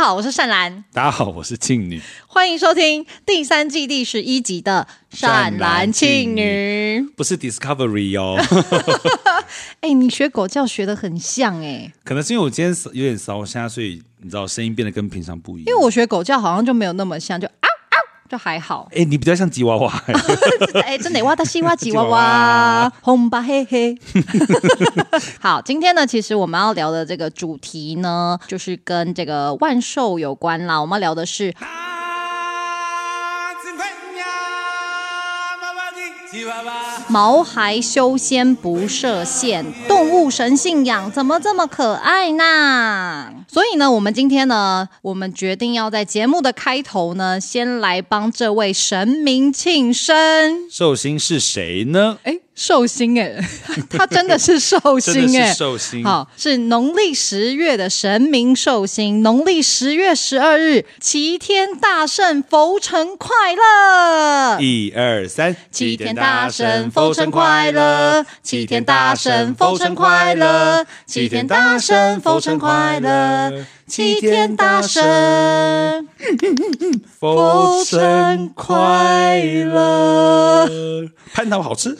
家好，我是善兰。大家好，我是庆女。欢迎收听第三季第十一集的《善男庆女》，不是 Discovery 哦。哎、欸，你学狗叫学的很像哎、欸。可能是因为我今天有点烧虾，所以你知道声音变得跟平常不一样。因为我学狗叫好像就没有那么像，就啊。就还好，哎、欸，你比较像吉娃娃，哎，真的，哇，他西瓜吉娃娃，红吧嘿嘿。好，今天呢，其实我们要聊的这个主题呢，就是跟这个万寿有关啦。我们要聊的是。毛孩修仙不设限，动物神信仰怎么这么可爱呢？所以呢，我们今天呢，我们决定要在节目的开头呢，先来帮这位神明庆生。寿星是谁呢？哎。寿星哎，他真的是寿星哎，寿星。好，是农历十月的神明寿星，农历十月十二日，齐天大圣佛成快乐！一二三，齐天大圣佛成快乐，齐天大圣佛成快乐，齐天大圣佛成快乐，齐天大圣 佛生快乐。蟠桃好吃。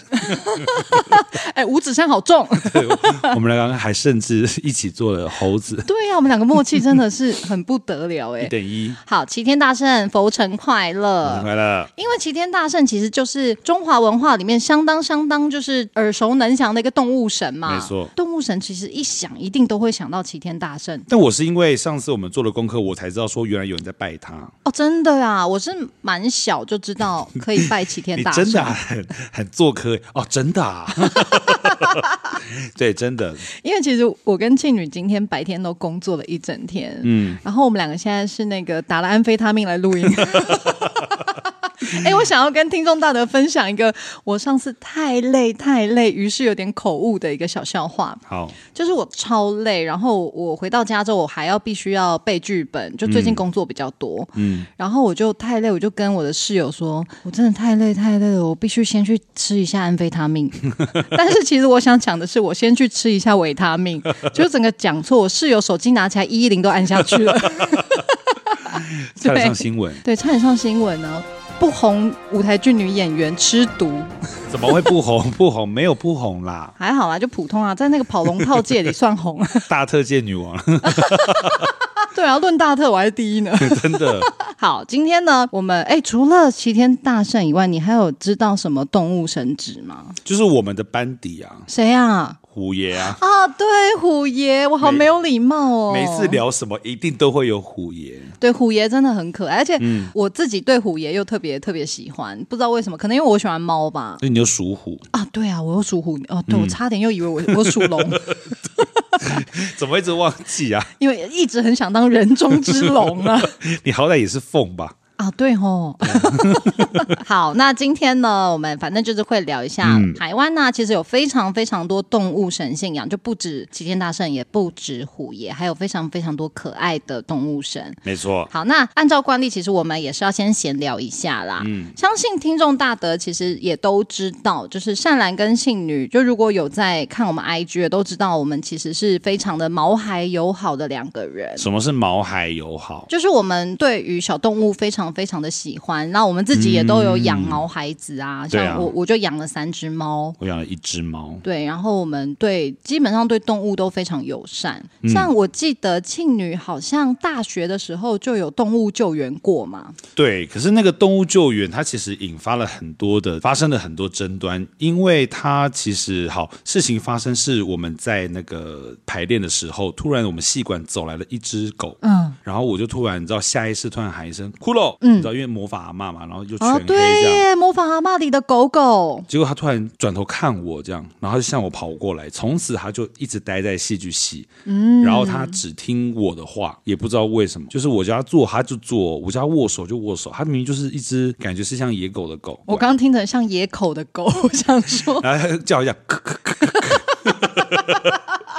哎，五指山好重。我们两个还甚至一起做了猴子。对呀、啊，我们两个默契真的是很不得了哎。一等一。好，齐天大圣佛成快乐，快乐。因为齐天大圣其实就是中华文化里面相当相当就是耳熟能详的一个动物神嘛。没错，动物神其实一想一定都会想到齐天大圣。但我是因为上次我们做了功课，我才知道说原来有人在拜他。哦，真的啊，我是蛮小就知道可以拜齐天大圣。真的、啊、很很做科哦，真的啊。对，真的。因为其实我跟庆女今天白天都工作了一整天，嗯，然后我们两个现在是那个打了安非他命来录音。哎，我想要跟听众大德分享一个我上次太累太累，于是有点口误的一个小笑话。好，就是我超累，然后我回到家之后，我还要必须要背剧本，就最近工作比较多，嗯，然后我就太累，我就跟我的室友说，我真的太累太累了，我必须先去吃一下安非他命。但是其实我想讲的是，我先去吃一下维他命，就整个讲错，我室友手机拿起来一一零都按下去了，差点上新闻，对，差点上新闻呢。不红舞台剧女演员吃毒，怎么会不红？不红没有不红啦，还好啦，就普通啊，在那个跑龙套界里算红，大特界女王。对啊，论大特我还是第一呢，真的。好，今天呢，我们哎，除了齐天大圣以外，你还有知道什么动物神职吗？就是我们的班底啊，谁啊？虎爷啊！啊，对，虎爷，我好没有礼貌哦。每次聊什么，一定都会有虎爷。对，虎爷真的很可爱，而且我自己对虎爷又特别特别喜欢，不知道为什么，可能因为我喜欢猫吧。所以你就属虎啊？对啊，我又属虎。哦，对，我差点又以为我我属龙。怎么一直忘记啊？因为一直很想当人中之龙啊。你好歹也是凤吧？啊，对哦，好，那今天呢，我们反正就是会聊一下、嗯、台湾呢，其实有非常非常多动物神信仰，就不止齐天大圣，也不止虎爷，还有非常非常多可爱的动物神。没错。好，那按照惯例，其实我们也是要先闲聊一下啦。嗯，相信听众大德其实也都知道，就是善兰跟信女，就如果有在看我们 IG 的，都知道我们其实是非常的毛孩友好的两个人。什么是毛孩友好？就是我们对于小动物非常。非常的喜欢，那我们自己也都有养毛孩子啊，嗯、像我、啊、我就养了三只猫，我养了一只猫，对，然后我们对基本上对动物都非常友善。嗯、像我记得庆女好像大学的时候就有动物救援过嘛，对，可是那个动物救援它其实引发了很多的发生了很多争端，因为它其实好事情发生是我们在那个排练的时候，突然我们戏馆走来了一只狗，嗯，然后我就突然你知道下意识突然喊一声骷髅。嗯，你知道，因为魔法阿嬷嘛，然后就全黑这样。哦、对耶，魔法阿嬷里的狗狗。结果他突然转头看我这样，然后就向我跑过来。从此他就一直待在戏剧系。嗯，然后他只听我的话，也不知道为什么，就是我叫他做他就做，我叫他握手就握手。他明明就是一只感觉是像野狗的狗。我刚刚听成像野口的狗，我想说，然 后他叫一下，咳咳咳。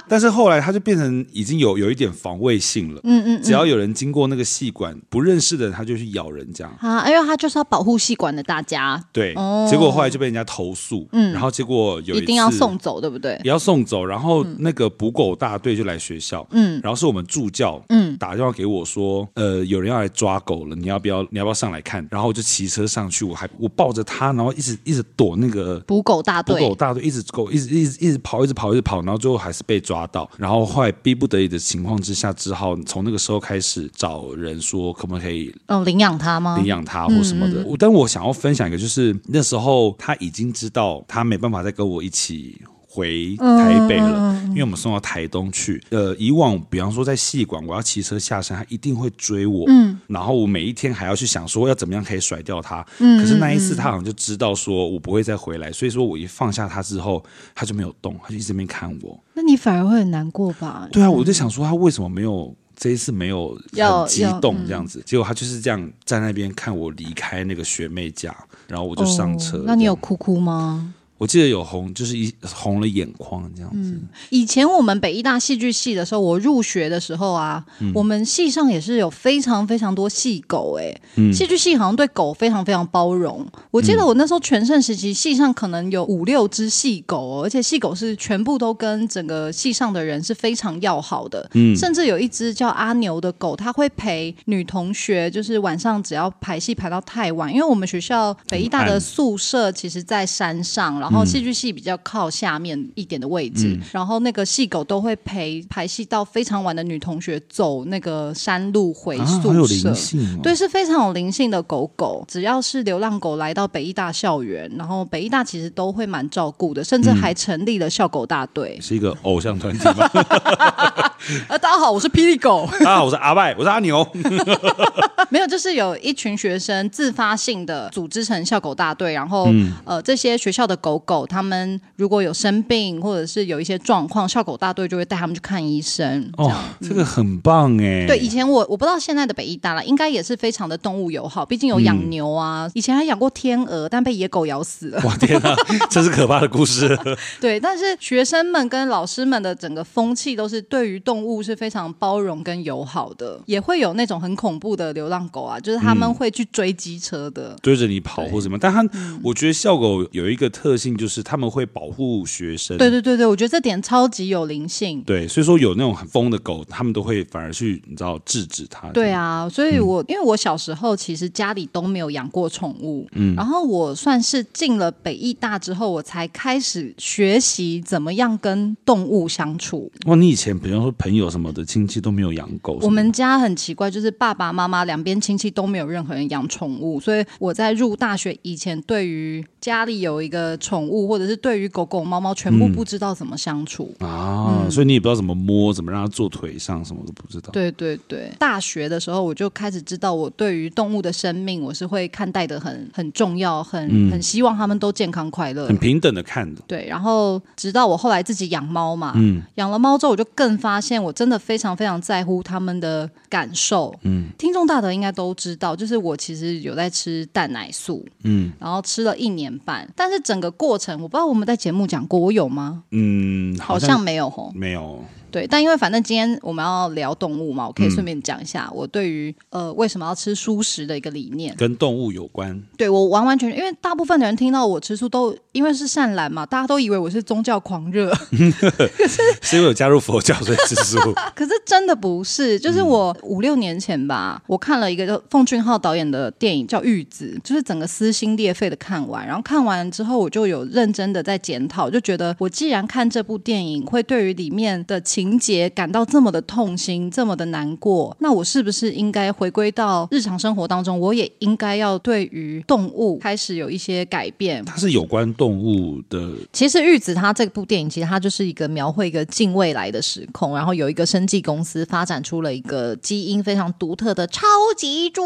但是后来它就变成已经有有一点防卫性了。嗯，嗯嗯，只要有人经过那个细管，不认识的人他就去咬人这样。啊，因为他就是要保护细管的大家。对，哦、结果后来就被人家投诉。嗯，然后结果有一,一定要送走，对不对？也要送走。然后那个捕狗大队就来学校。嗯，然后是我们助教。嗯，打电话给我说，呃，有人要来抓狗了，你要不要？你要不要上来看？然后我就骑车上去，我还我抱着他，然后一直一直躲那个捕狗大队。捕狗大队一直狗一直一直一直跑，一直跑，一直跑，然后最后还是被抓到。然后后来逼不得已的情况之下，只好从那个时候开始找人说，可不可以哦领养他吗？领养他或什么的。嗯嗯，但我想要分享一个，就是那时候他已经知道他没办法再跟我一起。回台北了，因为我们送到台东去。呃，以往比方说在戏馆，我要骑车下山，他一定会追我。嗯，然后我每一天还要去想说要怎么样可以甩掉他。嗯，可是那一次他好像就知道说我不会再回来，所以说我一放下他之后，他就没有动，他就一直在那边看我。那你反而会很难过吧？对啊，我就想说他为什么没有这一次没有很激动这样子？结果他就是这样在那边看我离开那个学妹家，然后我就上车。哦，那你有哭哭吗？我记得有红，就是一红了眼眶这样子。嗯，以前我们北医大戏剧系的时候，我入学的时候啊，嗯、我们系上也是有非常非常多戏狗哎、欸。嗯，戏剧系好像对狗非常非常包容。我记得我那时候全盛时期，系上可能有五六只戏狗，而且戏狗是全部都跟整个系上的人是非常要好的。嗯，甚至有一只叫阿牛的狗，它会陪女同学，就是晚上只要排戏排到太晚，因为我们学校北医大的宿舍其实在山上，然后。然后戏剧系比较靠下面一点的位置，嗯、然后那个戏狗都会陪排戏到非常晚的女同学走那个山路回宿舍。啊哦、对，是非常有灵性的狗狗。只要是流浪狗来到北艺大校园，然后北艺大其实都会蛮照顾的，甚至还成立了校狗大队，是一个偶像团体吗？呃，大家好，我是霹雳狗。大家好，我是阿拜，我是阿牛。没有，就是有一群学生自发性的组织成校狗大队，然后、嗯、呃，这些学校的狗狗，他们如果有生病或者是有一些状况，校狗大队就会带他们去看医生。这哦，这个很棒哎。对，以前我我不知道现在的北医大了，应该也是非常的动物友好，毕竟有养牛啊，嗯、以前还养过天鹅，但被野狗咬死了。哇天哪，这是可怕的故事。对，但是学生们跟老师们的整个风气都是对于动物是非常包容跟友好的，也会有那种很恐怖的流浪狗啊，就是他们会去追机车的，追着你跑或什么。但他，我觉得校狗有一个特性，就是他们会保护学生。对对对对，我觉得这点超级有灵性。对，所以说有那种很疯的狗，他们都会反而去你知道制止它。对啊，所以我因为我小时候其实家里都没有养过宠物，嗯，然后我算是进了北艺大之后，我才开始学习怎么样跟动物相处。哇，你以前比方说朋友什么的亲戚都没有养狗？我们家很奇怪，就是爸爸妈妈两边亲戚都没有任何人养宠物，所以我在入大学以前，对于家里有一个宠物，或者是对于狗狗、猫猫，全部不知道怎么相处、嗯、啊，嗯、所以你也不知道怎么摸，怎么让它坐腿上，什么都不知道。对对对，大学的时候我就开始知道，我对于动物的生命，我是会看待的很很重要，很、嗯、很希望他们都健康快乐，很平等的看的。对，然后直到我后来自己养猫嘛，嗯，养了猫之后，我就更发现我真的非常非常在乎他们的感受。嗯，听众大德应该都知道，就是我其实有在吃蛋奶素，嗯，然后吃了一年半，但是整个过程我不知道我们在节目讲过，我有吗？嗯，好像，好像没有吼，没有。对，但因为反正今天我们要聊动物嘛，我可以顺便讲一下我对于呃为什么要吃素食的一个理念，跟动物有关。对，我完完全全，因为大部分的人听到我吃素都因为是善兰嘛，大家都以为我是宗教狂热，可 是 是因为有加入佛教所以吃素。可是真的不是，就是我五六年前吧，我看了一个叫奉俊昊导演的电影叫《玉子》，就是整个撕心裂肺的看完，然后看完之后我就有认真的在检讨，就觉得我既然看这部电影会对于里面的情情节感到这么的痛心，这么的难过，那我是不是应该回归到日常生活当中？我也应该要对于动物开始有一些改变。它是有关动物的。其实《玉子》它这部电影，其实它就是一个描绘一个近未来的时空，然后有一个生技公司发展出了一个基因非常独特的超级猪，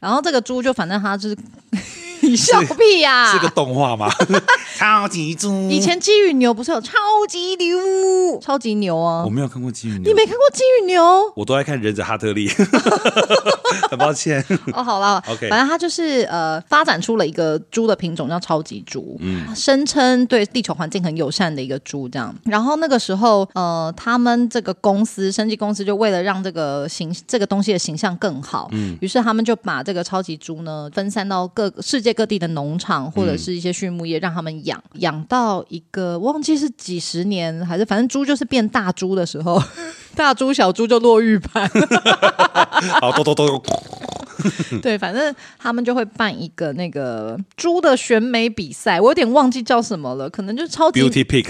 然后这个猪就反正它就是。你笑屁呀、啊？是个动画吗？超级猪。以前鸡与牛不是有超级牛？超级牛啊！我没有看过鸡与牛。你没看过鸡与牛？我都爱看忍者哈特利。很抱歉。哦，好了，OK。反正它就是呃，发展出了一个猪的品种叫超级猪，嗯，声称对地球环境很友善的一个猪这样。然后那个时候，呃，他们这个公司生技公司就为了让这个形这个东西的形象更好，嗯，于是他们就把这个超级猪呢分散到各世界各地的农场或者是一些畜牧业，让他们养养到一个忘记是几十年还是反正猪就是变大猪的时候，大猪小猪就落玉盘，好多多多。对，反正他们就会办一个那个猪的选美比赛，我有点忘记叫什么了，可能就是超级 Beauty Pick。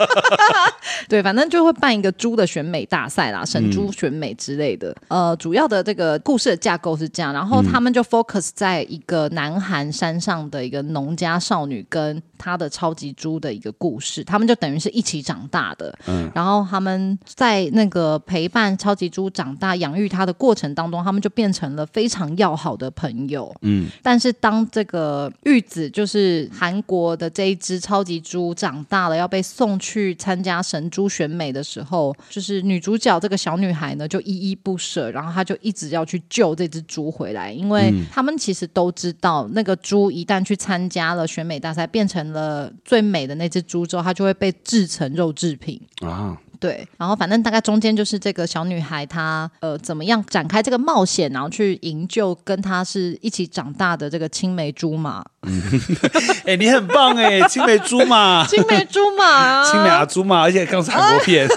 对，反正就会办一个猪的选美大赛啦，神猪选美之类的。嗯、呃，主要的这个故事的架构是这样，然后他们就 focus 在一个南韩山上的一个农家少女跟她的超级猪的一个故事，他们就等于是一起长大的。嗯，然后他们在那个陪伴超级猪长大、养育他的过程当中，他们就变成了。非常要好的朋友，嗯，但是当这个玉子就是韩国的这一只超级猪长大了，要被送去参加神猪选美的时候，就是女主角这个小女孩呢就依依不舍，然后她就一直要去救这只猪回来，因为他们其实都知道，那个猪一旦去参加了选美大赛，变成了最美的那只猪之后，它就会被制成肉制品啊。对，然后反正大概中间就是这个小女孩她呃怎么样展开这个冒险，然后去营救跟她是一起长大的这个青梅竹马。哎，你很棒哎，青梅竹马，青梅竹马，青梅啊竹马，而且刚是韩国片。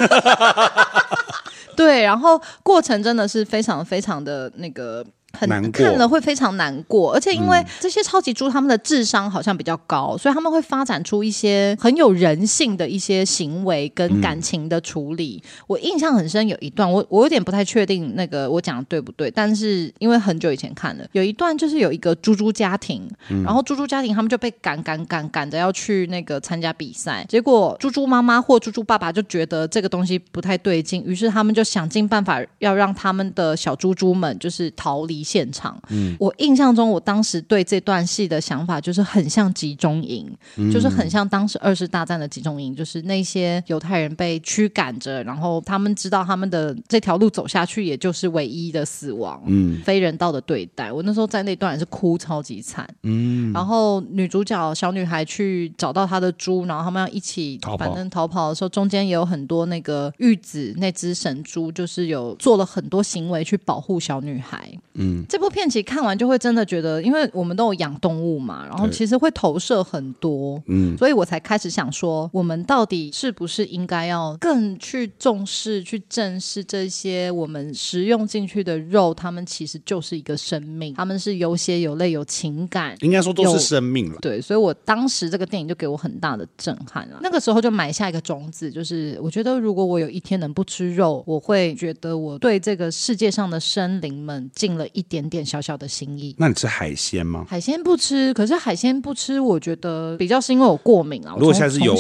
对，然后过程真的是非常非常的那个。很难过，看了会非常难过，而且因为这些超级猪他们的智商好像比较高，所以他们会发展出一些很有人性的一些行为跟感情的处理。嗯、我印象很深，有一段我我有点不太确定那个我讲的对不对，但是因为很久以前看了，有一段就是有一个猪猪家庭，嗯、然后猪猪家庭他们就被赶赶赶赶着要去那个参加比赛，结果猪猪妈妈或猪猪爸爸就觉得这个东西不太对劲，于是他们就想尽办法要让他们的小猪猪们就是逃离。现场，嗯，我印象中，我当时对这段戏的想法就是很像集中营，嗯、就是很像当时二次大战的集中营，就是那些犹太人被驱赶着，然后他们知道他们的这条路走下去，也就是唯一的死亡，嗯，非人道的对待。我那时候在那段也是哭超级惨，嗯，然后女主角小女孩去找到她的猪，然后他们要一起反正逃跑的时候，中间也有很多那个玉子那只神猪，就是有做了很多行为去保护小女孩，嗯。这部片其实看完就会真的觉得，因为我们都有养动物嘛，然后其实会投射很多，嗯，所以我才开始想说，我们到底是不是应该要更去重视、去正视这些我们食用进去的肉，它们其实就是一个生命，它们是有血有泪有情感，应该说都是生命了。对，所以我当时这个电影就给我很大的震撼了。那个时候就埋下一个种子，就是我觉得如果我有一天能不吃肉，我会觉得我对这个世界上的生灵们尽了一。一点点小小的心意。那你吃海鲜吗？海鲜不吃，可是海鲜不吃，我觉得比较是因为我过敏啊。如果现在是有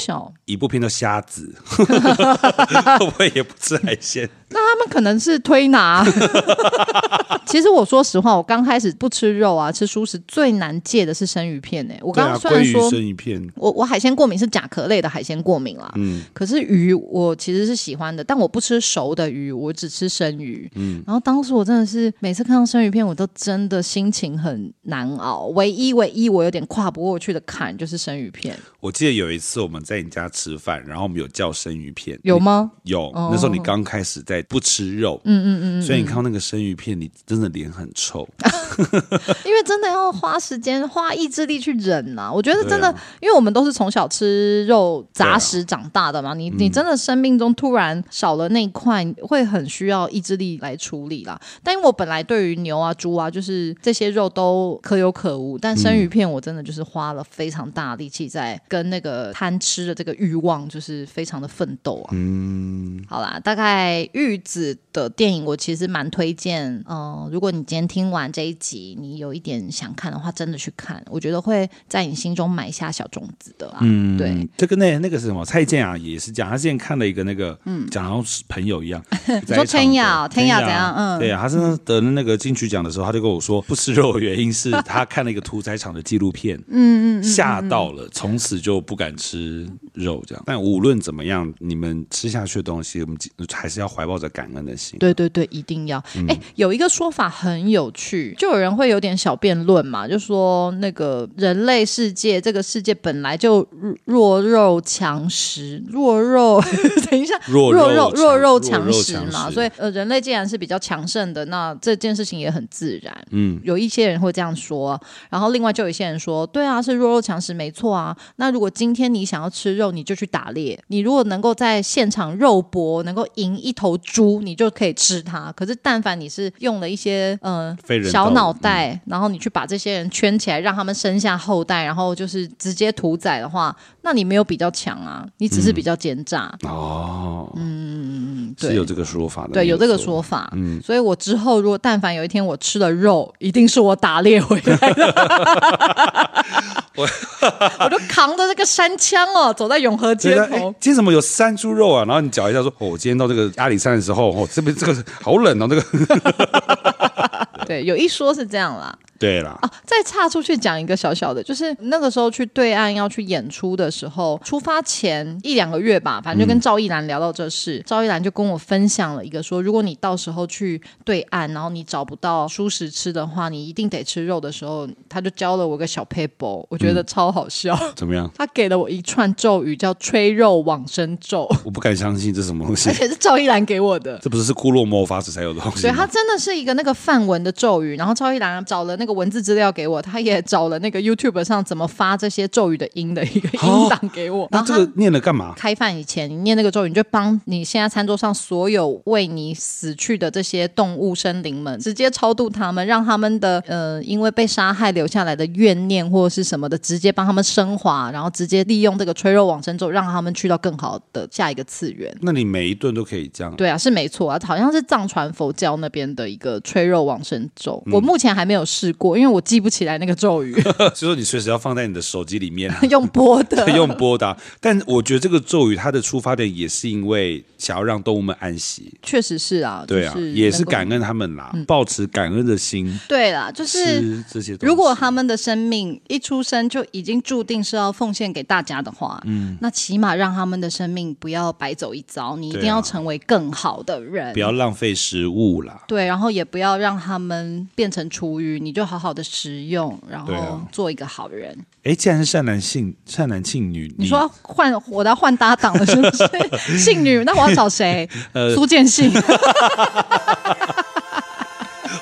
一部片的虾子，会不会也不吃海鲜？那他们可能是推拿。其实我说实话，我刚开始不吃肉啊，吃蔬食最难戒的是生鱼片呢、欸。我刚刚虽然说生鱼片，我我海鲜过敏是甲壳类的海鲜过敏啦。嗯，可是鱼我其实是喜欢的，但我不吃熟的鱼，我只吃生鱼。嗯，然后当时我真的是每次看到生鱼片，我都真的心情很难熬。唯一唯一我有点跨不过去的坎就是生鱼片。我记得有一次我们在你家吃饭，然后我们有叫生鱼片，有吗？有，哦、那时候你刚开始在不吃肉，嗯嗯嗯，嗯，所以你看到那个生鱼片，你真的脸很臭，因为真的要花时间、花意志力去忍呐、啊。我觉得真的，啊、因为我们都是从小吃肉杂食长大的嘛，啊、你你真的生命中突然少了那一块，会很需要意志力来处理啦。但因为我本来对于牛啊、猪啊，就是这些肉都可有可无，但生鱼片我真的就是花了非常大力气在。跟那个贪吃的这个欲望，就是非常的奋斗啊。嗯，好啦，大概玉子的电影，我其实蛮推荐。嗯、呃，如果你今天听完这一集，你有一点想看的话，真的去看，我觉得会在你心中埋下小种子的啊。嗯，对，这个那那个是什么？蔡健雅也是讲，他之前看了一个那个，嗯，讲好像是朋友一样。你说天雅，天雅怎样？嗯，对啊，他是得了那个金曲奖的时候，他就跟我说，不吃肉的原因是 他看了一个屠宰场的纪录片，嗯嗯，吓到了，从此就不敢吃肉这样。但无论怎么样，你们吃下去的东西，我们还是要怀抱着感恩的心。对对对，一定要。哎、嗯，有一个说法很有趣，就有人会有点小辩论嘛，就说那个人类世界，这个世界本来就弱肉强食，弱肉，等一下，弱肉弱肉弱肉强食嘛，所以呃，人类既然是比较强盛的，那这件事情也很自然。嗯，有一些人会这样说，然后另外就有一些人说，对啊，是弱肉强食，没错啊。那如果今天你想要吃肉，你就去打猎，你如果能够在现场肉搏，能够赢一头猪，你就可以吃它。可是但凡你是用了一些呃小脑袋，嗯、然后你去把这些人圈起来，让他们生下后代，然后就是直接屠宰的话，那你没有比较强啊，你只是比较奸诈、嗯、哦。嗯，对，是有这个说法的，对，有这个说法。嗯，所以我之后如果但凡有一天我吃的肉，一定是我打猎回来的。我 我就扛着这个山枪哦，走在永和街头。今天怎么有山猪肉啊？然后你讲一下说，哦，我今天到这个阿里山的时候，哦，这边这个好冷哦，这个。对，有一说是这样啦。对了啊，再岔出去讲一个小小的，就是那个时候去对岸要去演出的时候，出发前一两个月吧，反正就跟赵一兰聊到这事，嗯、赵一兰就跟我分享了一个说，如果你到时候去对岸，然后你找不到蔬食吃的话，你一定得吃肉的时候，他就教了我个小 paper，，我觉得超好笑。嗯、怎么样？他给了我一串咒语，叫“吹肉往生咒”。我不敢相信这是什么东西，而且是赵一兰给我的。这不是是库洛魔法使才有的东西？对，他真的是一个那个梵文的咒语，然后赵一兰找了那个文字资料给我。他也找了那个 YouTube 上怎么发这些咒语的音的一个音档给我。那这个念了干嘛？开饭以前，你念那个咒语，你就帮你现在餐桌上所有为你死去的这些动物生灵们，直接超度他们，让他们的呃，因为被杀害留下来的怨念或者是什么的，直接帮他们升华，然后直接利用这个吹肉往生咒，让他们去到更好的下一个次元。那你每一顿都可以这样？对啊，是没错啊，好像是藏传佛教那边的一个吹肉往生咒。嗯、我目前还没有试过，因为我记不起来那个咒语。所以说你随时要放在你的手机里面，用播的，用播的。但我觉得这个咒语它的出发点也是因为想要让动物们安息，确实是啊，对啊，也是感恩他们啦，抱持感恩的心。对啦，就是这些。如果他们的生命一出生就已经注定是要奉献给大家的话，嗯，那起码让他们的生命不要白走一遭，你一定要成为更好的人，不要浪费食物啦。对，然后也不要让他们变成厨余，你就好好的食用，然后。做一个好人。哎，既然是善男信善男信女，你说换我要换搭档了，是不是？信女，那我要找谁？呃，苏建信。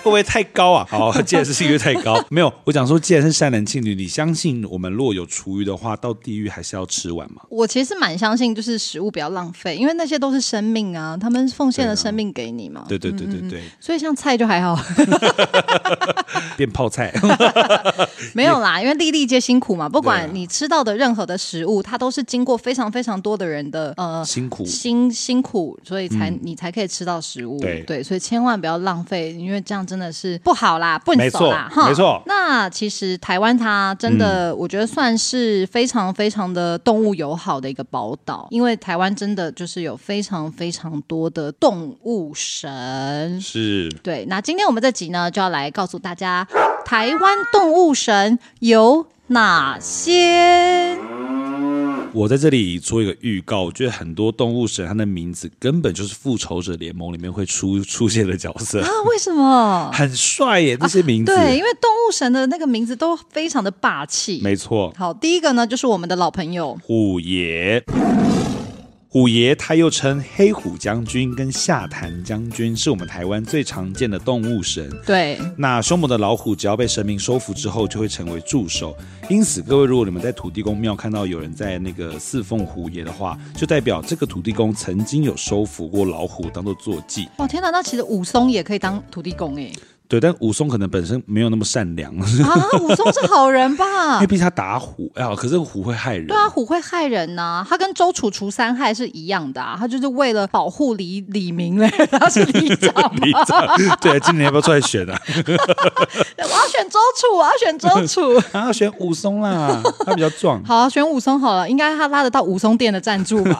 会不会太高啊？好，既然是性欲太高，没有。我讲说，既然是善男信女，你相信我们如果有厨余的话，到地狱还是要吃完吗？我其实蛮相信，就是食物不要浪费，因为那些都是生命啊，他们奉献了生命给你嘛。对对对对对，对。所以像菜就还好，变泡菜。没有啦，因为粒粒皆辛苦嘛。不管你吃到的任何的食物，它都是经过非常非常多的人的呃辛苦辛辛苦，所以才、嗯、你才可以吃到食物。对对，所以千万不要浪费，因为这样。真的是不好啦，不能走啦，哈，没错。那其实台湾它真的，我觉得算是非常非常的动物友好的一个宝岛，因为台湾真的就是有非常非常多的动物神。是，对。那今天我们这集呢，就要来告诉大家，台湾动物神有哪些。我在这里做一个预告，我觉得很多动物神它的名字根本就是复仇者联盟里面会出出现的角色啊？为什么？很帅耶，这些名字。啊，对，因为动物神的那个名字都非常的霸气。没错。好，第一个呢就是我们的老朋友虎爷。虎爷，他又称黑虎将军跟下坛将军，是我们台湾最常见的动物神。对，那凶猛的老虎，只要被神明收服之后，就会成为助手。因此，各位，如果你们在土地公庙看到有人在那个侍奉虎爷的话，就代表这个土地公曾经有收服过老虎，当做坐骑。哦，天哪，那其实武松也可以当土地公诶。对，但武松可能本身没有那么善良啊。武松是好人吧？因为毕竟他打虎，哎呀，可是虎会害人。对啊，虎会害人呐、啊。他跟周楚除三害是一样的啊。他就是为了保护李李明嘞，他是李长李。长对，今年要不要出来选啊？我要选周楚，我要选周楚，然后、啊、选武松啦，他比较壮。好、啊，选武松好了，应该他拉得到武松店的赞助吧？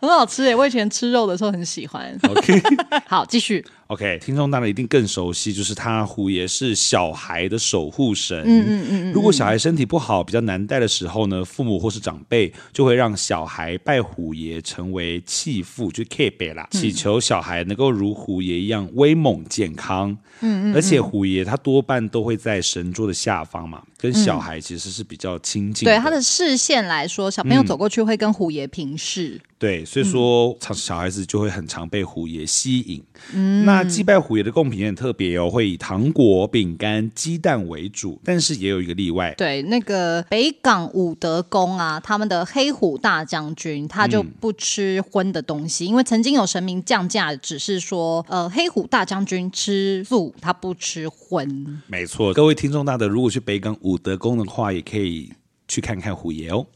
很好吃诶，我以前吃肉的时候很喜欢。OK，好，继续。OK，听众大人一定更熟悉，就是他虎爷是小孩的守护神。嗯嗯嗯。如果小孩身体不好、比较难带的时候呢，父母或是长辈就会让小孩拜虎爷，成为弃父，就 K 贝啦，祈求小孩能够如虎爷一样威猛健康。嗯嗯。而且虎爷他多半都会在神桌的下方嘛，跟小孩其实是比较亲近。对他的视线来说，小朋友走过去会跟虎爷平视。嗯对，所以说，小孩子就会很常被虎爷吸引。嗯，那祭拜虎爷的贡品也很特别哦，会以糖果、饼干、鸡蛋为主，但是也有一个例外。对，那个北港武德宫啊，他们的黑虎大将军他就不吃荤的东西，嗯，因为曾经有神明降价，只是说，呃，黑虎大将军吃素，他不吃荤。没错，各位听众大德，如果去北港武德宫的话，也可以去看看虎爷哦。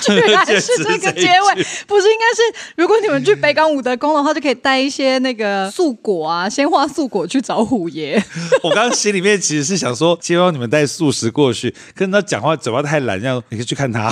居然是这个结尾，不是应该是？如果你们去北港武德宫的话，就可以带一些那个素果啊，鲜花素果去找虎爷。我刚刚心里面其实是想说，希望你们带素食过去，可是他讲话嘴巴太懒，这样你可以去看他。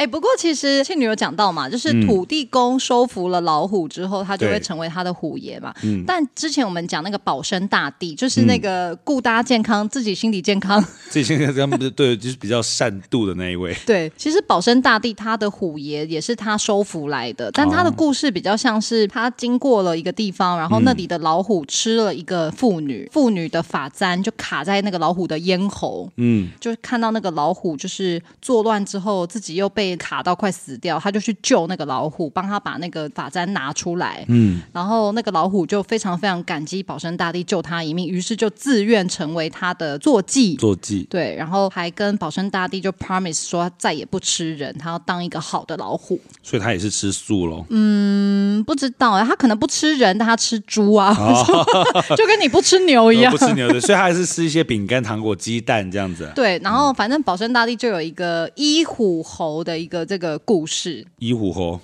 哎，不过其实庆女有讲到嘛，就是土地公收服了老虎之后，他就会成为他的虎爷嘛。嗯。但之前我们讲那个保生大帝，就是那个顾大家健康，自己心理健康，自己心理健康，对，就是比较善妒的那一位。对，其实保生大帝他的虎爷也是他收服来的，但他的故事比较像是他经过了一个地方，然后那里的老虎吃了一个妇女，妇女的发簪就卡在那个老虎的咽喉，嗯，就看到那个老虎就是作乱之后，自己又被。卡到快死掉，他就去救那个老虎，帮他把那个发簪拿出来。嗯，然后那个老虎就非常非常感激保生大帝救他一命，于是就自愿成为他的坐骑。坐骑，对，然后还跟保生大帝就 promise 说他再也不吃人，他要当一个好的老虎。所以他也是吃素喽？嗯，不知道，他可能不吃人，但他吃猪啊，哦、就跟你不吃牛一样，不吃牛的，所以他还是吃一些饼干、糖果、鸡蛋这样子。对，然后反正保生大帝就有一个医虎猴的。一个这个故事，一虎猴，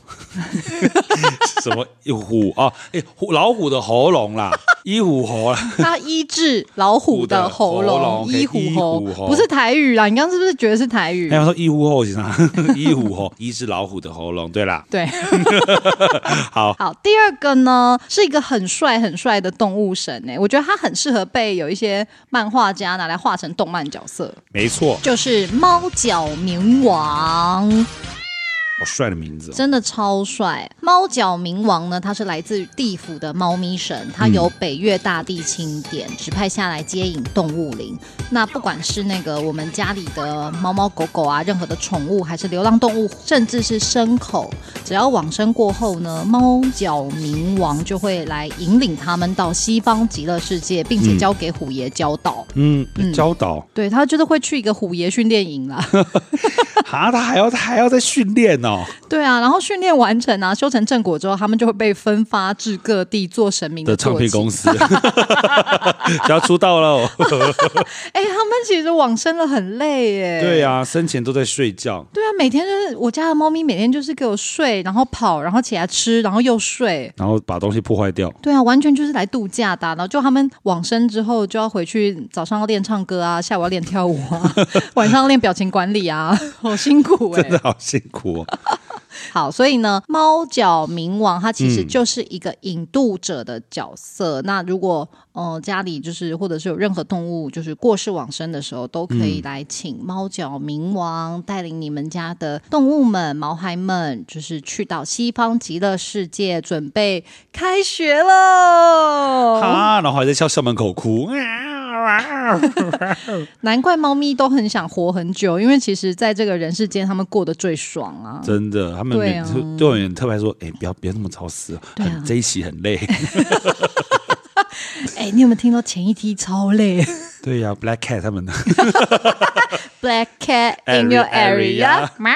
什么？一虎啊？哎，虎老虎的喉咙啦，医虎猴啊，他医治老虎的喉咙，医虎猴不是台语啦，你刚刚是不是觉得是台语？他说医虎猴是啥？医虎猴医治老虎的喉咙，对啦，对，好好。第二个呢，是一个很帅很帅的动物神诶，我觉得他很适合被有一些漫画家拿来画成动漫角色，没错，就是猫脚冥王。好帅的名字，哦，真的超帅！猫角冥王呢，他是来自地府的猫咪神，他由北岳大帝钦点，指派下来接引动物灵。那不管是那个我们家里的猫猫狗狗啊，任何的宠物，还是流浪动物，甚至是牲口，只要往生过后呢，猫角冥王就会来引领他们到西方极乐世界，并且交给虎爷教导。嗯，嗯教导，对，他就是会去一个虎爷训练营啦。啊，他还要他还要再训练哦。对啊，然后训练完成啊，修成正果之后，他们就会被分发至各地做神明的，的唱片公司，要出道了。哎、欸，他们其实往生了很累耶。对啊，生前都在睡觉。对啊，每天就是我家的猫咪，每天就是给我睡，然后跑，然后起来吃，然后又睡，然后把东西破坏掉。对啊，完全就是来度假的。然后就他们往生之后，就要回去，早上要练唱歌啊，下午要练跳舞啊，晚上要练表情管理啊，好辛苦哎，真的好辛苦哦。好，所以呢，猫脚冥王他其实就是一个引渡者的角色。嗯、那如果呃家里就是或者是有任何动物就是过世往生的时候，都可以来请猫脚冥王带领你们家的动物们、毛孩们，就是去到西方极乐世界，准备开学了。哈，然后还在校校门口哭。难怪猫咪都很想活很久，因为其实在这个人世间，他们过得最爽啊！真的，他们每次都特别说：“哎、欸，不要别那么操死，啊、很这一期很累。”哎，你有没有听到前一期超累？对呀，Black Cat 他们的 Black Cat in your area，喵。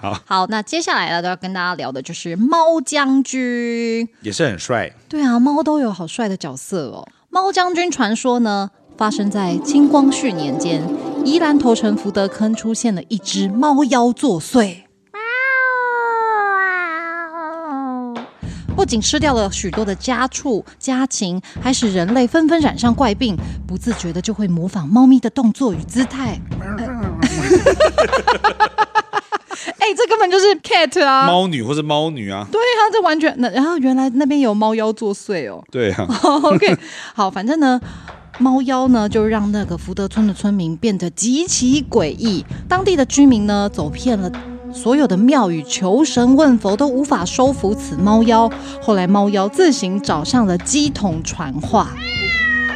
好，好，那接下来呢，都要跟大家聊的就是猫将军，也是很帅。对啊，猫都有好帅的角色哦。猫将军传说呢，发生在清光绪年间，宜兰头城福德坑出现了一只猫妖作祟。不仅吃掉了许多的家畜家禽，还使人类纷纷染上怪病，不自觉的就会模仿猫咪的动作与姿态。哎、欸，这根本就是 cat 啊，猫女或是猫女啊。对啊，这完全那然后原来那边有猫妖作祟哦。对啊。OK，好，反正呢，猫妖呢就让那个福德村的村民变得极其诡异，当地的居民呢走遍了。所有的庙宇求神问佛都无法收服此猫妖。后来猫妖自行找上了鸡童传话：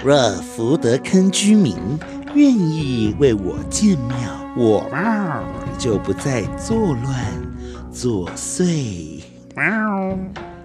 若福德坑居民愿意为我建庙，我猫就不再作乱作祟。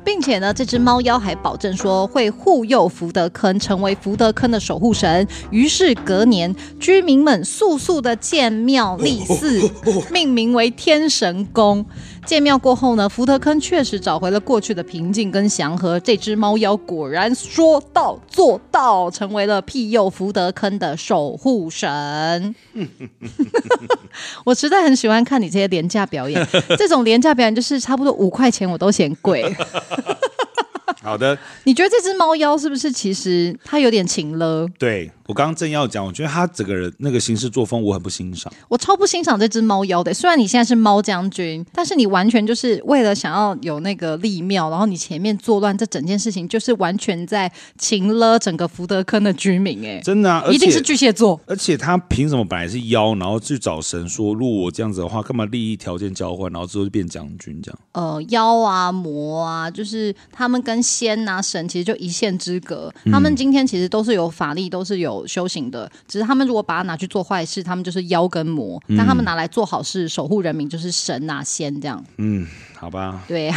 并且呢，这只猫妖还保证说会护佑福德坑，成为福德坑的守护神。于是隔年，居民们速速的建庙立寺，命名为天神宫。建庙过后呢，福德坑确实找回了过去的平静跟祥和。这只猫妖果然说到做到，成为了庇佑福德坑的守护神。我实在很喜欢看你这些廉价表演，这种廉价表演就是差不多五块钱我都嫌贵。好的，你觉得这只猫妖是不是其实它有点情了？对。我刚刚正要讲，我觉得他整个人那个行事作风，我很不欣赏。我超不欣赏这只猫妖的。虽然你现在是猫将军，但是你完全就是为了想要有那个立庙，然后你前面作乱，这整件事情就是完全在擒了整个福德坑的居民。哎，真的啊，一定是巨蟹座。而且他凭什么本来是妖，然后去找神说，如果我这样子的话，干嘛利益条件交换，然后之后就变将军这样？呃，妖啊魔啊，就是他们跟仙啊神其实就一线之隔。他们今天其实都是有法力，都是有。修行的，只是他们如果把它拿去做坏事，他们就是妖跟魔；但他们拿来做好事，守护人民，就是神啊仙这样。嗯，好吧。对，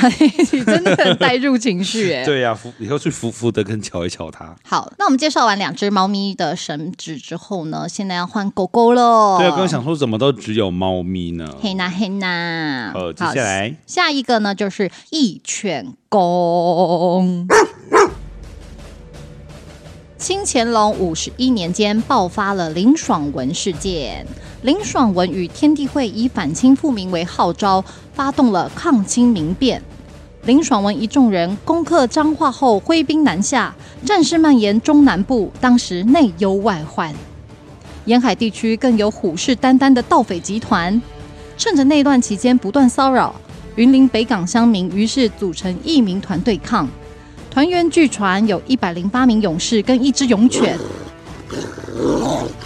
你 真的很带入情绪哎。对呀、以后去福福的跟瞧一瞧他。好，那我们介绍完两只猫咪的神指之后呢，现在要换狗狗喽。对啊，刚刚想说怎么都只有猫咪呢？嘿娜嘿娜。呃，接下来下一个呢就是一犬公。清乾隆五十一年间爆发了林爽文事件。林爽文与天地会以反清复明为号召，发动了抗清民变。林爽文一众人攻克彰化后，挥兵南下，战事蔓延中南部，当时内忧外患。沿海地区更有虎视眈眈的盗匪集团，趁着内乱期间不断骚扰云林北港乡民，于是组成义民团对抗。团员据传有一百零八名勇士跟一只勇犬。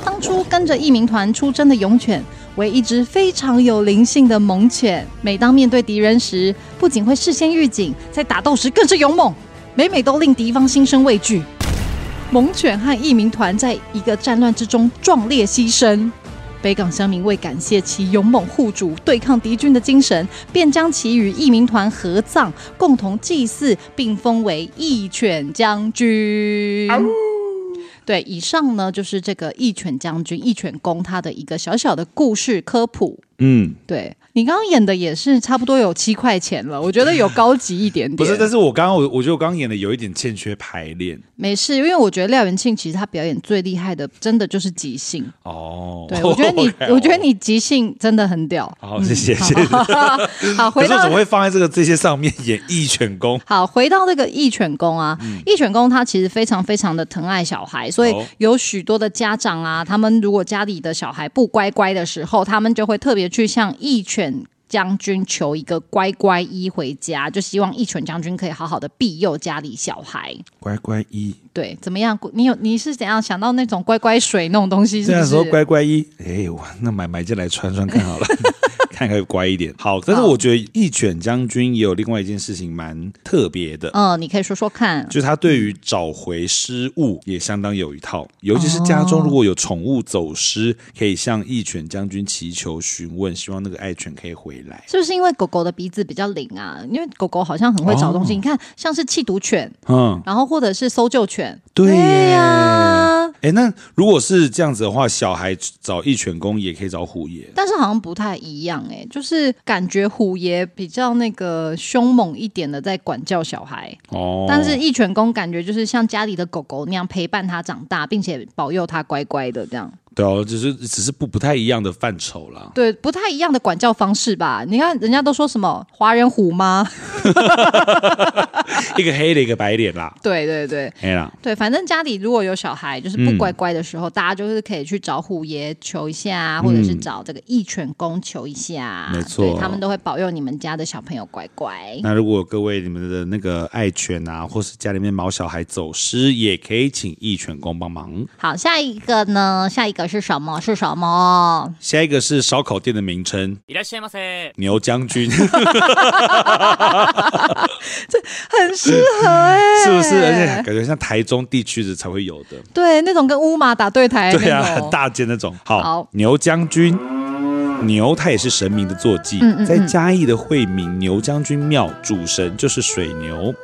当初跟着义民团出征的勇犬为一只非常有灵性的猛犬，每当面对敌人时，不仅会事先预警，在打斗时更是勇猛，每每都令敌方心生畏惧。猛犬和义民团在一个战乱之中壮烈牺牲。北港乡民为感谢其勇猛护主、对抗敌军的精神，便将其与义民团合葬，共同祭祀，并封为义犬将军。对，以上呢就是这个义犬将军、义犬公他的一个小小的故事科普。嗯，对。你刚刚演的也是差不多有七块钱了，我觉得有高级一点点。不是，但是我刚刚我我觉得我刚刚演的有一点欠缺排练。没事，因为我觉得廖元庆其实他表演最厉害的，真的就是即兴。哦，对，我觉得你，我觉得你即兴真的很屌。好，谢谢谢谢。好，回到怎么会放在这个这些上面演义犬公？好，回到那个义犬公啊，义犬公他其实非常非常的疼爱小孩，所以有许多的家长啊，他们如果家里的小孩不乖乖的时候，他们就会特别去向义犬。将军求一个乖乖衣回家，就希望一犬将军可以好好的庇佑家里小孩。乖乖衣，对，怎么样？你有你是怎样想到那种乖乖水那种东西是不是？这样说乖乖衣，哎，我那买买进来穿穿看好了。看可以乖一点，好。但是我觉得义犬将军也有另外一件事情蛮特别的。嗯，你可以说说看。就是他对于找回失物也相当有一套，尤其是家中如果有宠物走失，可以向义犬将军祈求询问，希望那个爱犬可以回来。是不是因为狗狗的鼻子比较灵啊？因为狗狗好像很会找东西。哦、你看，像是缉毒犬，嗯，然后或者是搜救犬，对呀、啊。哎，那如果是这样子的话，小孩找义犬公也可以找虎爷，但是好像不太一样哎，就是感觉虎爷比较那个凶猛一点的在管教小孩。哦，但是义犬公感觉就是像家里的狗狗那样陪伴他长大，并且保佑他乖乖的这样。对哦，只是只是不不太一样的范畴啦。对，不太一样的管教方式吧？你看人家都说什么华人虎妈？一个黑的，一个白脸啦。对 对对，黑啦。对，反正家里如果有小孩就是不乖乖的时候，嗯、大家就是可以去找虎爷求一下，或者是找这个义犬公求一下。没错，他们都会保佑你们家的小朋友乖乖。那如果各位你们的那个爱犬啊，或是家里面毛小孩走失，也可以请义犬公帮忙。好，下一个呢？下一个。是什么？是什么？下一个是烧烤店的名称。牛将军，这很适合哎、欸，是不是？而且感觉像台中地区的才会有的。对，那种跟乌马打对台，对啊，很大间那种。好，好牛将军。牛，它也是神明的坐骑。嗯嗯嗯，在嘉义的惠民牛将军庙，主神就是水牛，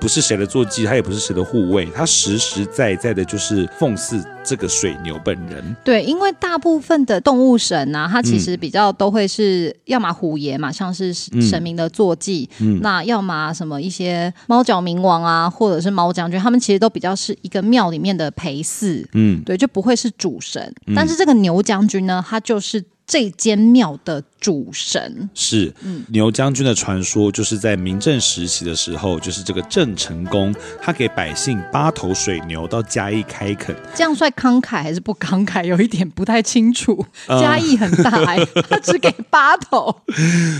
不是谁的坐骑，它也不是谁的护卫，它实实在在的就是奉祀这个水牛本人。对，因为大部分的动物神啊，它其实比较都会是要么虎爷嘛，像是神明的坐骑，嗯、那要么什么一些猫脚冥王啊，或者是猫将军，他们其实都比较是一个庙里面的陪祀。嗯，对，就不会是主神。嗯、但是这个牛将军呢，他就是。这间庙的主神是，嗯，牛将军的传说，就是在明正时期的时候，就是这个郑成功，他给百姓八头水牛到嘉义开垦，这样算慷慨还是不慷慨？有一点不太清楚。嘉义很大，哎，他只给八头，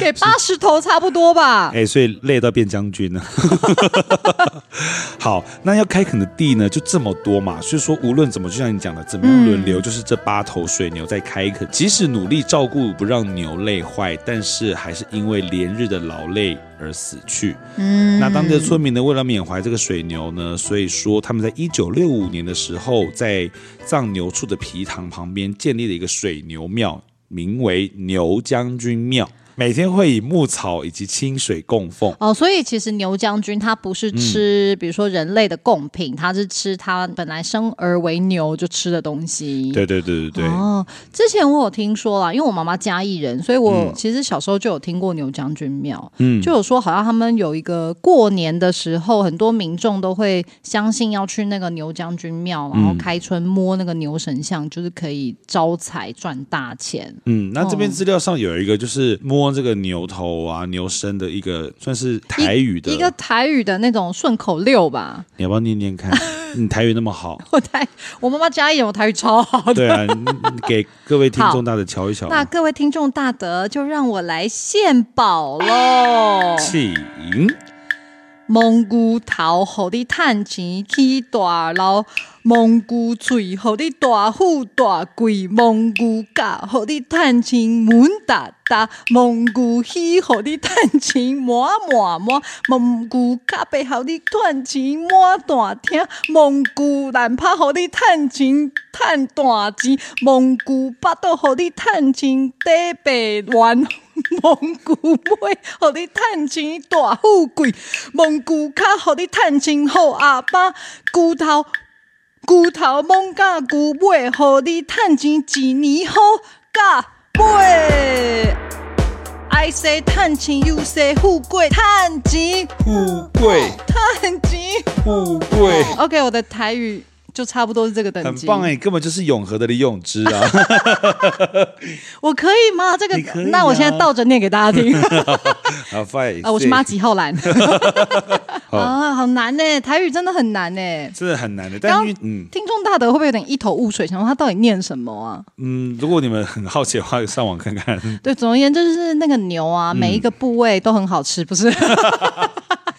给八十头差不多吧？哎，所以累到变将军了。好，那要开垦的地呢，就这么多嘛，所以说无论怎么，就像你讲的，怎么样轮流，就是这八头水牛在开垦，即使努力。照顾不让牛累坏，但是还是因为连日的劳累而死去。嗯，那当地的村民呢，为了缅怀这个水牛呢，所以说他们在一九六五年的时候，在藏牛处的皮塘旁边建立了一个水牛庙，名为牛将军庙。每天会以牧草以及清水供奉哦，所以其实牛将军他不是吃，嗯、比如说人类的贡品，他是吃他本来生而为牛就吃的东西。对对对对对。哦，之前我有听说啦，因为我妈妈嘉义人，所以我其实小时候就有听过牛将军庙，嗯，就有说好像他们有一个过年的时候，很多民众都会相信要去那个牛将军庙，然后开春摸那个牛神像，就是可以招财赚大钱。嗯，那这边资料上有一个就是摸。这个牛头啊，牛身的一个算是台语的一,一个台语的那种顺口溜吧。你要不要念念看？你台语那么好，我台我妈妈嘉义，我台语超好的。对啊，给各位听众大德瞧一瞧。那各位听众大德，就让我来献宝喽。请蒙古头，予你趁钱去大老。蒙古嘴，予你大富大贵；蒙古甲，予你趁钱满达达；蒙古耳，予你趁钱满满满；蒙古脚背，予你趁钱满大厅；蒙古懒趴，予你趁钱趁大钱；蒙古巴肚，予你趁钱得百万；蒙古尾，予你趁钱大富贵；蒙古脚，予你趁钱好阿爸；骨头。骨头猛甲牛尾，互你趁钱一年好甲尾。I say 趁钱，you say 富贵，趁钱富贵，趁钱富贵。OK，我的台语。就差不多是这个等级，很棒哎，根本就是永和的李永芝啊！我可以吗？这个，啊、那我现在倒着念给大家听。好，fine 啊，我是妈几号兰 啊，好难呢，台语真的很难呢，真的很难的。但是，嗯，听众大德会不会有点一头雾水，想说他到底念什么啊？嗯，如果你们很好奇的话，就上网看看。对，总而言之，就是那个牛啊，每一个部位都很好吃，不是？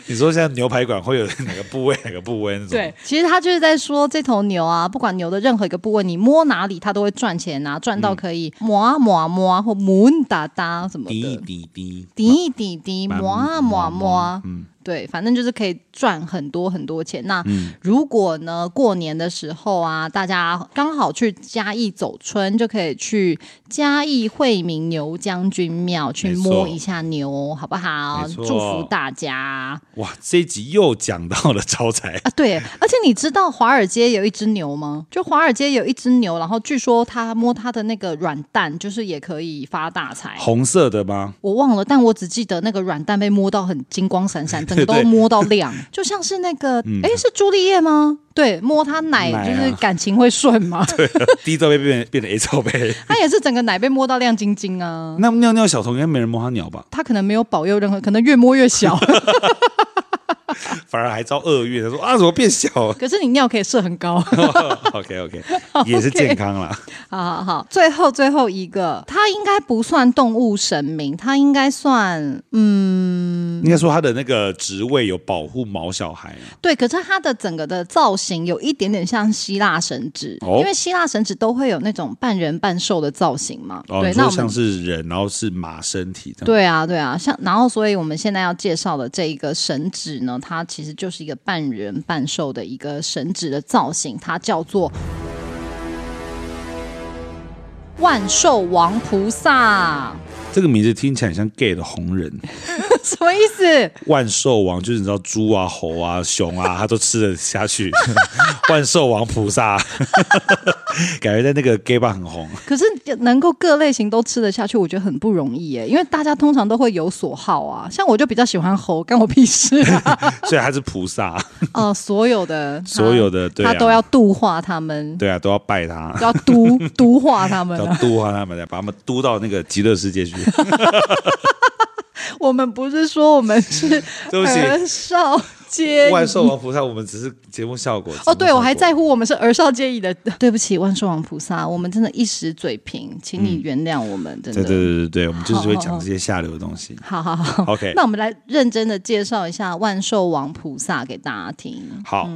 你说现在牛排馆会有哪个部位哪个部位那种？对，其实他就是在说这头牛啊，不管牛的任何一个部位，你摸哪里它都会赚钱啊，赚到可以摸啊摸啊摸啊或摸哒哒什么的，滴滴滴滴滴滴摸啊摸啊摸啊，嗯，对，反正就是可以赚很多很多钱。那、嗯、如果呢，过年的时候啊，大家刚好去嘉义走春，就可以去嘉义惠民牛将军庙去摸一下牛，好不好？祝福大家。哇，这一集又讲到了招财啊！对，而且你知道华尔街有一只牛吗？就华尔街有一只牛，然后据说它摸它的那个软蛋，就是也可以发大财。红色的吗？我忘了，但我只记得那个软蛋被摸到很金光闪闪，整个都摸到亮，对 对就像是那个，哎、嗯，是朱丽叶吗？对，摸她奶就是感情会顺吗？对、啊，第一罩杯变变成 A 罩杯，他也是整个奶被摸到亮晶晶啊。那尿尿小童应该没人摸他鸟吧？他可能没有保佑任何，可能越摸越小。反而还遭厄运，他说啊，怎么变小？可是你尿可以射很高。OK OK，也是健康啦。好好好，最后最后一个，它应该不算动物神明，它应该算嗯，应该说它的那个职位有保护毛小孩。对，可是它的整个的造型有一点点像希腊神祇，哦、因为希腊神祇都会有那种半人半兽的造型嘛。哦，对，那像是人，然后是马身体。对啊，对啊，像然后，所以我们现在要介绍的这一个神祇呢，它它其实就是一个半人半兽的一个神祇的造型，它叫做万寿王菩萨。这个名字听起来很像 gay 的红人，什么意思？万寿王就是你知道猪啊、猴啊、熊啊，他都吃得下去。万寿王菩萨，感觉在那个 gay 吧很红。可是能够各类型都吃得下去，我觉得很不容易耶。因为大家通常都会有所好啊，像我就比较喜欢猴，干我屁事啊。所以他是菩萨哦、呃，所有的所有的对、啊，他都要度化他们，对啊，都要拜他，都要督督化他们，要度化他们，把他们督到那个极乐世界去。我们不是说我们是 很少。万寿王菩萨，我们只是节目效果。哦，对，我还在乎我们是儿少皆宜的。对不起，万寿王菩萨，我们真的一时嘴贫，请你原谅我们。真的，对对对对对，我们就是会讲这些下流的东西。好好好，OK。那我们来认真的介绍一下万寿王菩萨给大家听。好，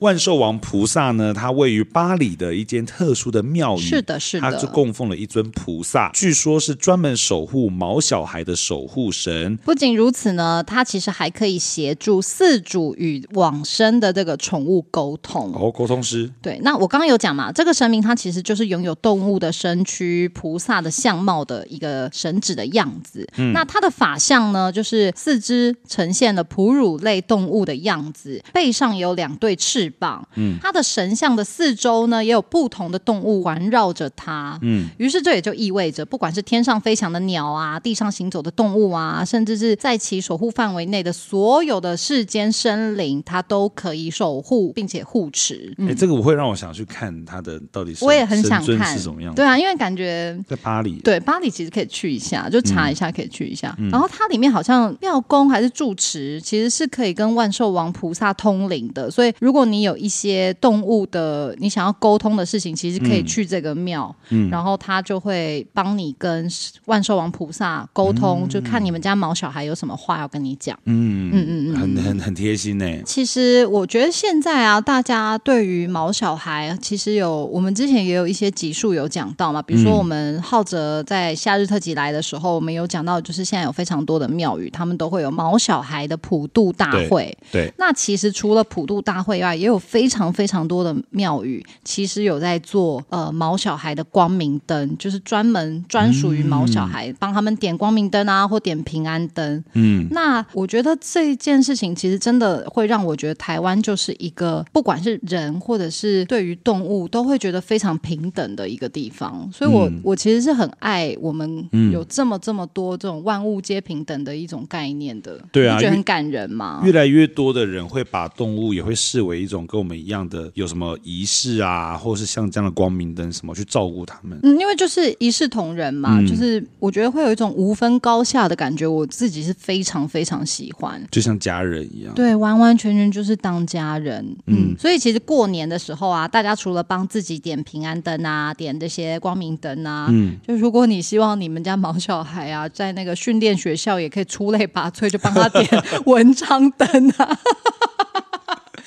万寿王菩萨呢，它位于巴黎的一间特殊的庙宇。是的，是的，它就供奉了一尊菩萨，据说是专门守护毛小孩的守护神。不仅如此呢，它其实还可以协助四。主与往生的这个宠物沟通哦，沟通师。对，那我刚刚有讲嘛，这个神明它其实就是拥有动物的身躯、菩萨的相貌的一个神祇的样子。嗯，那它的法相呢，就是四肢呈现了哺乳类动物的样子，背上有两对翅膀。嗯，它的神像的四周呢，也有不同的动物环绕着它。嗯，于是这也就意味着，不管是天上飞翔的鸟啊，地上行走的动物啊，甚至是在其守护范围内的所有的世间。生灵，它都可以守护并且护持。哎、欸，这个我会让我想去看它的到底是，我也很想看是什么样。对啊，因为感觉在巴黎，对巴黎其实可以去一下，就查一下可以去一下。嗯、然后它里面好像庙公还是住持，其实是可以跟万寿王菩萨通灵的。所以如果你有一些动物的你想要沟通的事情，其实可以去这个庙，嗯、然后他就会帮你跟万寿王菩萨沟通，嗯、就看你们家毛小孩有什么话要跟你讲。嗯嗯嗯嗯，很很很贴。贴心呢。其实我觉得现在啊，大家对于毛小孩，其实有我们之前也有一些集数有讲到嘛。比如说，我们浩哲在夏日特辑来的时候，我们有讲到，就是现在有非常多的庙宇，他们都会有毛小孩的普渡大会。对。对，那其实除了普渡大会以外，也有非常非常多的庙宇，其实有在做呃毛小孩的光明灯，就是专门专属于毛小孩，帮、嗯、他们点光明灯啊，或点平安灯。嗯。那我觉得这件事情其实真。真的会让我觉得台湾就是一个不管是人或者是对于动物都会觉得非常平等的一个地方，所以我，我、嗯、我其实是很爱我们有这么这么多这种万物皆平等的一种概念的，对啊，觉得很感人嘛。越来越多的人会把动物也会视为一种跟我们一样的有什么仪式啊，或是像这样的光明灯什么去照顾他们。嗯，因为就是一视同仁嘛，嗯、就是我觉得会有一种无分高下的感觉，我自己是非常非常喜欢，就像家人一样。对，完完全全就是当家人，嗯，所以其实过年的时候啊，大家除了帮自己点平安灯啊，点这些光明灯啊，嗯，就如果你希望你们家毛小孩啊，在那个训练学校也可以出类拔萃，就帮他点 文昌灯啊。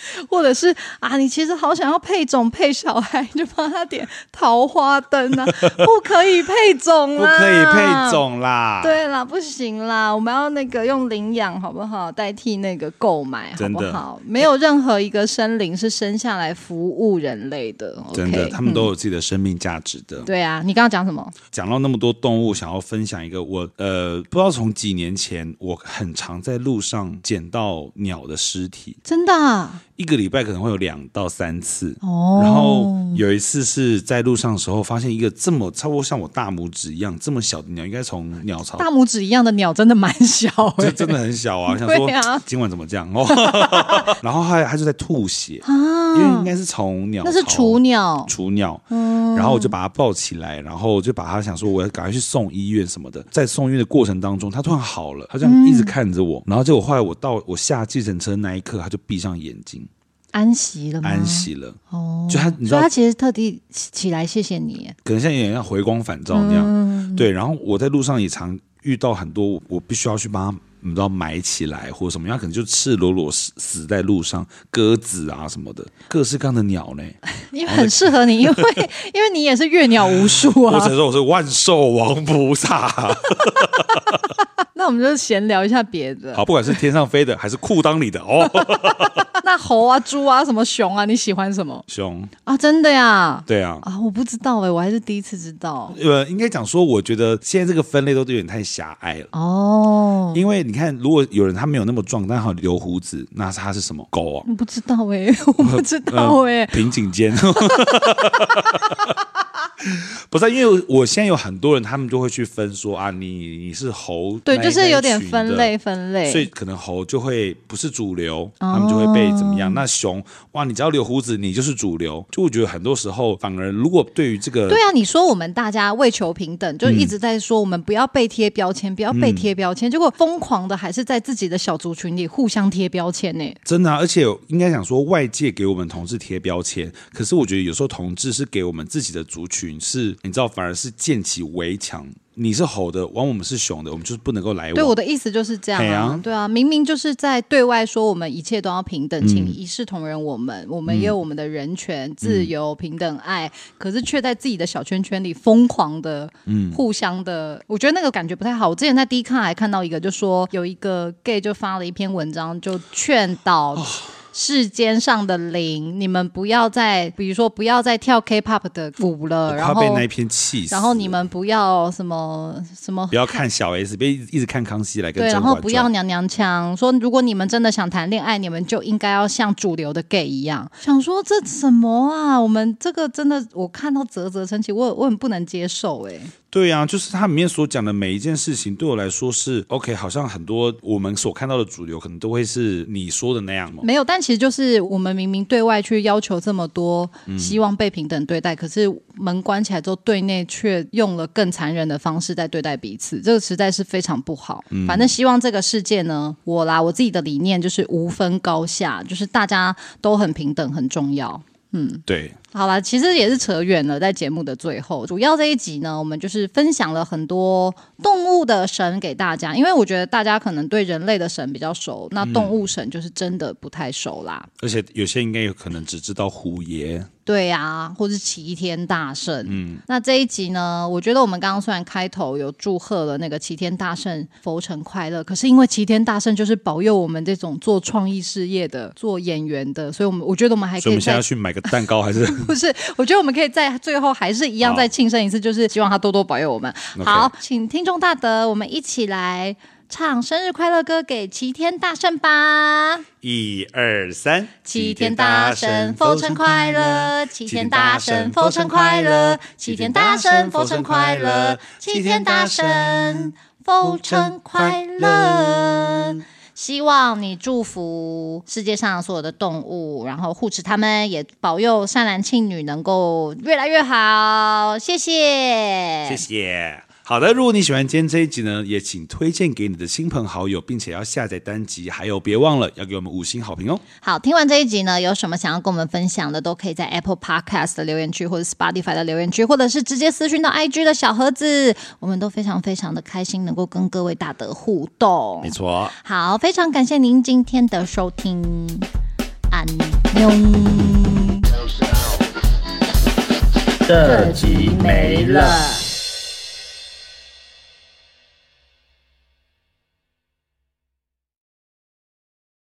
或者是啊，你其实好想要配种配小孩，你就帮他点桃花灯啊，不可以配种啦，不可以配种啦，对啦，不行啦，我们要那个用领养好不好？代替那个购买好不好？没有任何一个生灵是生下来服务人类的，真的，他们都有自己的生命价值的。对啊，你刚刚讲什么？讲到那么多动物，想要分享一个我呃，不知道从几年前，我很常在路上捡到鸟的尸体，真的啊。一个礼拜可能会有两到三次哦，然后有一次是在路上的时候，发现一个这么差不多像我大拇指一样这么小的鸟，应该从鸟巢。大拇指一样的鸟真的蛮小，就真的很小啊！想说今晚怎么这样哦？然后还它就在吐血啊，因为应该是从鸟巢，那是雏鸟，雏鸟。嗯，然后我就把它抱起来，然后就把它想说我要赶快去送医院什么的。在送医院的过程当中，它突然好了，它这样一直看着我，然后结果后来我到我下计程车那一刻，它就闭上眼睛。安息了吗？安息了哦，就他，你知道，他其实特地起来谢谢你，可能像有点像回光返照那样。嗯、对，然后我在路上也常遇到很多，我必须要去帮他，你知道埋起来或者什么样，可能就赤裸裸死死在路上，鸽子啊什么的，各式各样的鸟呢。因为很适合你，因为 因为你也是阅鸟无数啊。我只能说我是万兽王菩萨。那我们就闲聊一下别的。好，不管是天上飞的还是裤裆里的哦。那猴啊、猪啊、什么熊啊，你喜欢什么？熊啊，真的呀？对啊。啊，我不知道哎、欸，我还是第一次知道。呃，应该讲说，我觉得现在这个分类都有点太狭隘了。哦。因为你看，如果有人他没有那么壮，但好留胡子，那他是什么狗啊？我不知道哎、欸，我不知道哎、欸。平颈肩。不是，因为我现在有很多人，他们就会去分说啊，你你是猴，对，就是有点分类分类，所以可能猴就会不是主流，哦、他们就会被怎么样？那熊哇，你只要留胡子，你就是主流。就我觉得很多时候，反而如果对于这个，对啊，你说我们大家为求平等，就一直在说我们不要被贴标签，不要被贴标签，嗯、结果疯狂的还是在自己的小族群里互相贴标签呢。真的、啊，而且应该讲说，外界给我们同志贴标签，可是我觉得有时候同志是给我们自己的族群是，你知道。反而是建起围墙，你是猴的，往我们是熊的，我们就是不能够来往。对，我的意思就是这样啊，啊对啊，明明就是在对外说我们一切都要平等，请一视同仁，我们、嗯、我们也有我们的人权、嗯、自由、平等、爱，可是却在自己的小圈圈里疯狂的，嗯，互相的，嗯、我觉得那个感觉不太好。我之前在 D 卡还看到一个，就说有一个 gay 就发了一篇文章，就劝导。哦世间上的灵，你们不要再，比如说不要再跳 K-pop 的舞了，然后被那一片气死。然后你们不要什么什么，不要看小 S，别一直看康熙来跟。对，然后不要娘娘腔，说如果你们真的想谈恋爱，你们就应该要像主流的 gay 一样。想说这什么啊？我们这个真的，我看到啧啧称奇，我我很不能接受哎、欸。对呀、啊，就是它里面所讲的每一件事情，对我来说是 OK。好像很多我们所看到的主流，可能都会是你说的那样吗？没有，但其实就是我们明明对外去要求这么多，希望被平等对待，嗯、可是门关起来之后，对内却用了更残忍的方式在对待彼此，这个实在是非常不好。嗯、反正希望这个世界呢，我啦，我自己的理念就是无分高下，就是大家都很平等，很重要。嗯，对。好了，其实也是扯远了。在节目的最后，主要这一集呢，我们就是分享了很多动物的神给大家，因为我觉得大家可能对人类的神比较熟，那动物神就是真的不太熟啦。而且有些应该有可能只知道虎爷。对呀、啊，或是齐天大圣。嗯，那这一集呢，我觉得我们刚刚虽然开头有祝贺了那个齐天大圣佛成快乐，可是因为齐天大圣就是保佑我们这种做创意事业的、做演员的，所以我们我觉得我们还可以。所以我们现在要去买个蛋糕，还是 不是？我觉得我们可以在最后还是一样再庆生一次，就是希望他多多保佑我们。好，请听众大德，我们一起来。唱生日快乐歌给齐天大圣吧！一二三，齐天大圣佛成快乐，齐天大圣佛成快乐，齐天大圣佛成快乐，齐天大圣佛成快乐。希望你祝福世界上所有的动物，然后护持他们，也保佑善男信女能够越来越好。谢谢，谢谢。好的，如果你喜欢今天这一集呢，也请推荐给你的亲朋好友，并且要下载单集，还有别忘了要给我们五星好评哦。好，听完这一集呢，有什么想要跟我们分享的，都可以在 Apple Podcast 的留言区，或者 Spotify 的留言区，或者是直接私讯到 IG 的小盒子，我们都非常非常的开心，能够跟各位大德互动。没错，好，非常感谢您今天的收听，安。妞。这集没了。